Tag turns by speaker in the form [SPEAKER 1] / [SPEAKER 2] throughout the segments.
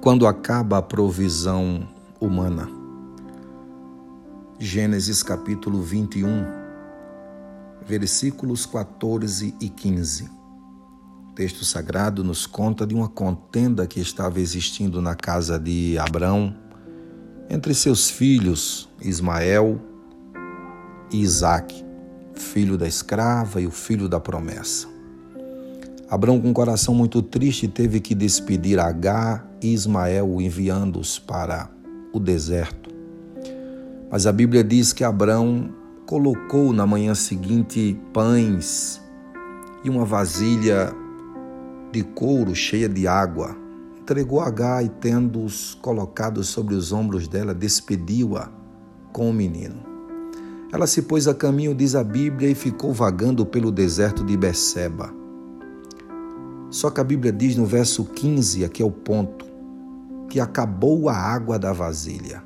[SPEAKER 1] quando acaba a provisão humana. Gênesis capítulo 21, versículos 14 e 15. O texto sagrado nos conta de uma contenda que estava existindo na casa de Abrão entre seus filhos Ismael e Isaque, filho da escrava e o filho da promessa. Abrão, com um coração muito triste, teve que despedir Agar e Ismael, enviando-os para o deserto. Mas a Bíblia diz que Abrão colocou na manhã seguinte pães e uma vasilha de couro cheia de água. Entregou Agar e, tendo-os colocados sobre os ombros dela, despediu-a com o menino. Ela se pôs a caminho, diz a Bíblia, e ficou vagando pelo deserto de Beceba. Só que a Bíblia diz no verso 15, aqui é o ponto, que acabou a água da vasilha.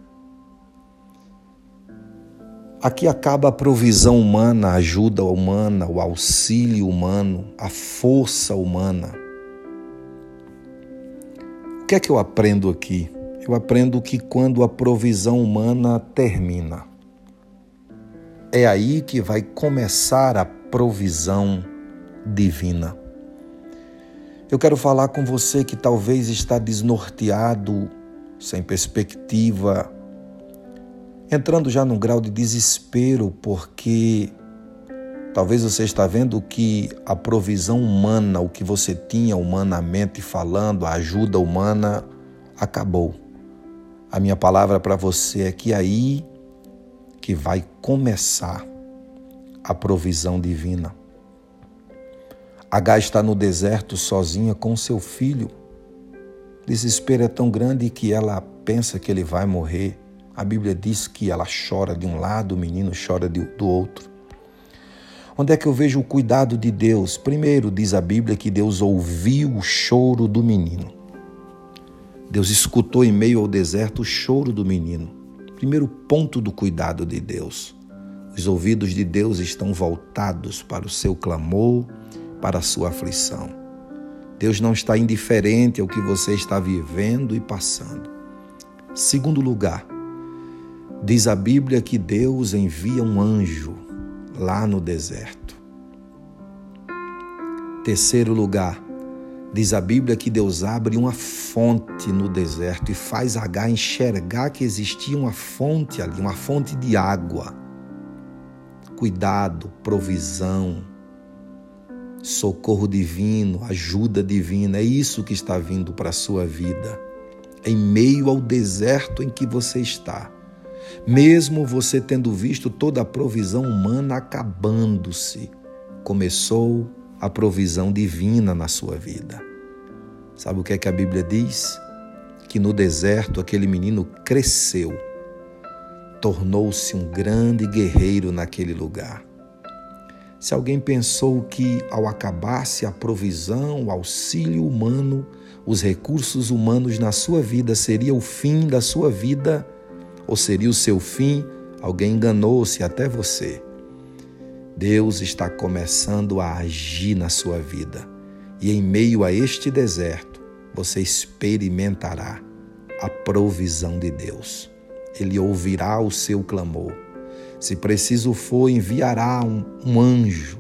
[SPEAKER 1] Aqui acaba a provisão humana, a ajuda humana, o auxílio humano, a força humana. O que é que eu aprendo aqui? Eu aprendo que quando a provisão humana termina, é aí que vai começar a provisão divina. Eu quero falar com você que talvez está desnorteado, sem perspectiva, entrando já num grau de desespero, porque talvez você está vendo que a provisão humana, o que você tinha humanamente falando, a ajuda humana, acabou. A minha palavra para você é que aí que vai começar a provisão divina. H está no deserto sozinha com seu filho. Desespero é tão grande que ela pensa que ele vai morrer. A Bíblia diz que ela chora de um lado, o menino chora do outro. Onde é que eu vejo o cuidado de Deus? Primeiro, diz a Bíblia que Deus ouviu o choro do menino. Deus escutou em meio ao deserto o choro do menino. Primeiro ponto do cuidado de Deus. Os ouvidos de Deus estão voltados para o seu clamor para a sua aflição. Deus não está indiferente ao que você está vivendo e passando. Segundo lugar, diz a Bíblia que Deus envia um anjo lá no deserto. Terceiro lugar, diz a Bíblia que Deus abre uma fonte no deserto e faz H enxergar que existia uma fonte ali, uma fonte de água. Cuidado, provisão, socorro divino, ajuda divina. É isso que está vindo para a sua vida. Em meio ao deserto em que você está, mesmo você tendo visto toda a provisão humana acabando-se, começou a provisão divina na sua vida. Sabe o que é que a Bíblia diz? Que no deserto aquele menino cresceu, tornou-se um grande guerreiro naquele lugar. Se alguém pensou que ao acabar-se a provisão, o auxílio humano, os recursos humanos na sua vida seria o fim da sua vida, ou seria o seu fim, alguém enganou-se até você. Deus está começando a agir na sua vida. E em meio a este deserto, você experimentará a provisão de Deus. Ele ouvirá o seu clamor se preciso for, enviará um, um anjo,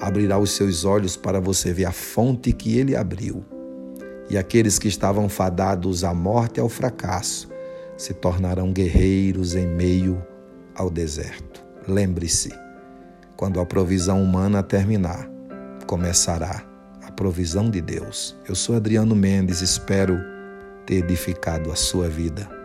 [SPEAKER 1] abrirá os seus olhos para você ver a fonte que ele abriu. E aqueles que estavam fadados à morte e ao fracasso se tornarão guerreiros em meio ao deserto. Lembre-se, quando a provisão humana terminar, começará a provisão de Deus. Eu sou Adriano Mendes, espero ter edificado a sua vida.